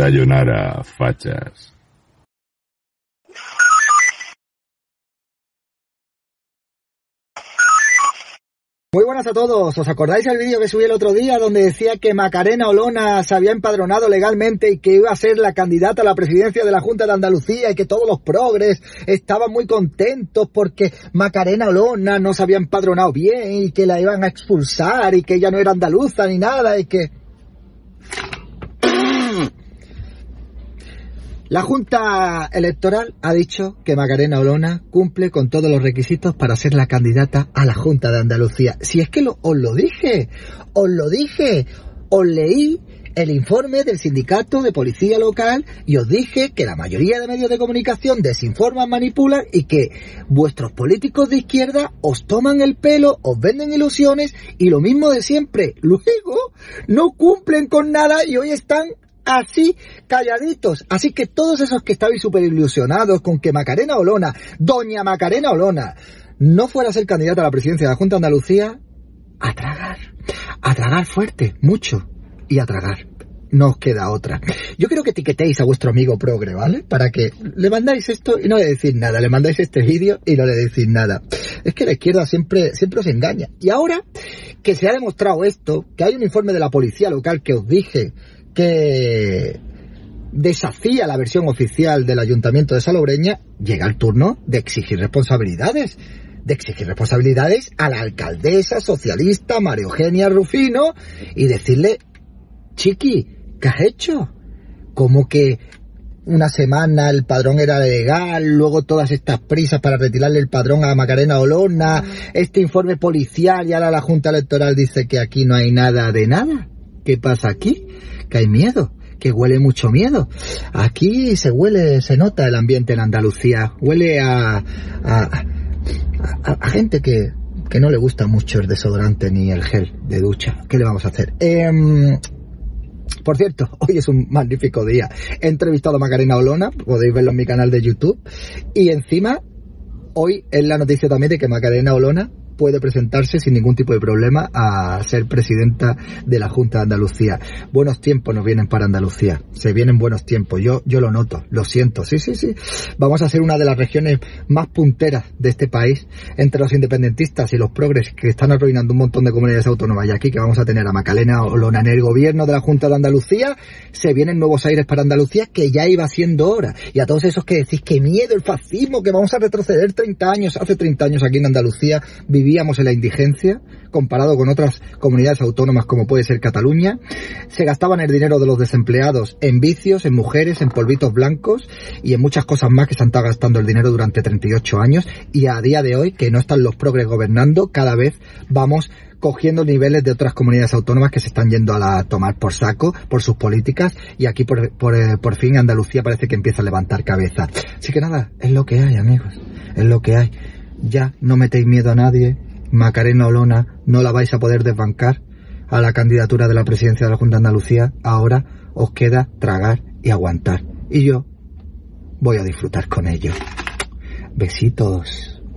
Sayonara, fachas. Muy buenas a todos. ¿Os acordáis del vídeo que subí el otro día donde decía que Macarena Olona se había empadronado legalmente y que iba a ser la candidata a la presidencia de la Junta de Andalucía y que todos los progres estaban muy contentos porque Macarena Olona no se había empadronado bien y que la iban a expulsar y que ella no era andaluza ni nada y que... La Junta Electoral ha dicho que Macarena Olona cumple con todos los requisitos para ser la candidata a la Junta de Andalucía. Si es que os lo dije, os lo dije, os leí el informe del sindicato de policía local y os dije que la mayoría de medios de comunicación desinforman, manipulan y que vuestros políticos de izquierda os toman el pelo, os venden ilusiones y lo mismo de siempre. Luego no cumplen con nada y hoy están así calladitos. Así que todos esos que estabais súper ilusionados con que Macarena Olona, doña Macarena Olona, no fuera a ser candidata a la presidencia de la Junta de Andalucía, a tragar, a tragar fuerte, mucho, y a tragar. No os queda otra. Yo quiero que etiquetéis a vuestro amigo progre, ¿vale? Para que le mandáis esto y no le decís nada, le mandáis este vídeo y no le decís nada. Es que la izquierda siempre, siempre os engaña. Y ahora que se ha demostrado esto, que hay un informe de la policía local que os dije que desafía la versión oficial del Ayuntamiento de Salobreña, llega el turno de exigir responsabilidades. De exigir responsabilidades a la alcaldesa socialista María Eugenia Rufino y decirle, Chiqui, ¿qué has hecho? Como que una semana el padrón era legal, luego todas estas prisas para retirarle el padrón a Macarena Olona, este informe policial y ahora la Junta Electoral dice que aquí no hay nada de nada. ¿Qué pasa aquí? Que hay miedo, que huele mucho miedo. Aquí se huele, se nota el ambiente en Andalucía, huele a, a, gente que, que no le gusta mucho el desodorante ni el gel de ducha. ¿Qué le vamos a hacer? Eh, por cierto, hoy es un magnífico día. He entrevistado a Macarena Olona, podéis verlo en mi canal de YouTube. Y encima, hoy es la noticia también de que Macarena Olona puede presentarse sin ningún tipo de problema a ser presidenta de la Junta de Andalucía. Buenos tiempos nos vienen para Andalucía. Se vienen buenos tiempos. Yo, yo lo noto, lo siento. Sí, sí, sí. Vamos a ser una de las regiones más punteras de este país entre los independentistas y los progres que están arruinando un montón de comunidades autónomas. Y aquí que vamos a tener a Macalena Olona en el gobierno de la Junta de Andalucía, se vienen nuevos aires para Andalucía que ya iba siendo hora. Y a todos esos que decís que miedo el fascismo, que vamos a retroceder 30 años. Hace 30 años aquí en Andalucía en la indigencia comparado con otras comunidades autónomas como puede ser Cataluña. Se gastaban el dinero de los desempleados en vicios, en mujeres, en polvitos blancos y en muchas cosas más que se han estado gastando el dinero durante 38 años y a día de hoy que no están los progres gobernando, cada vez vamos cogiendo niveles de otras comunidades autónomas que se están yendo a la tomar por saco por sus políticas y aquí por, por, eh, por fin Andalucía parece que empieza a levantar cabeza. Así que nada, es lo que hay amigos, es lo que hay. Ya no metéis miedo a nadie, Macarena Olona no la vais a poder desbancar a la candidatura de la presidencia de la Junta de Andalucía, ahora os queda tragar y aguantar. Y yo voy a disfrutar con ello. Besitos.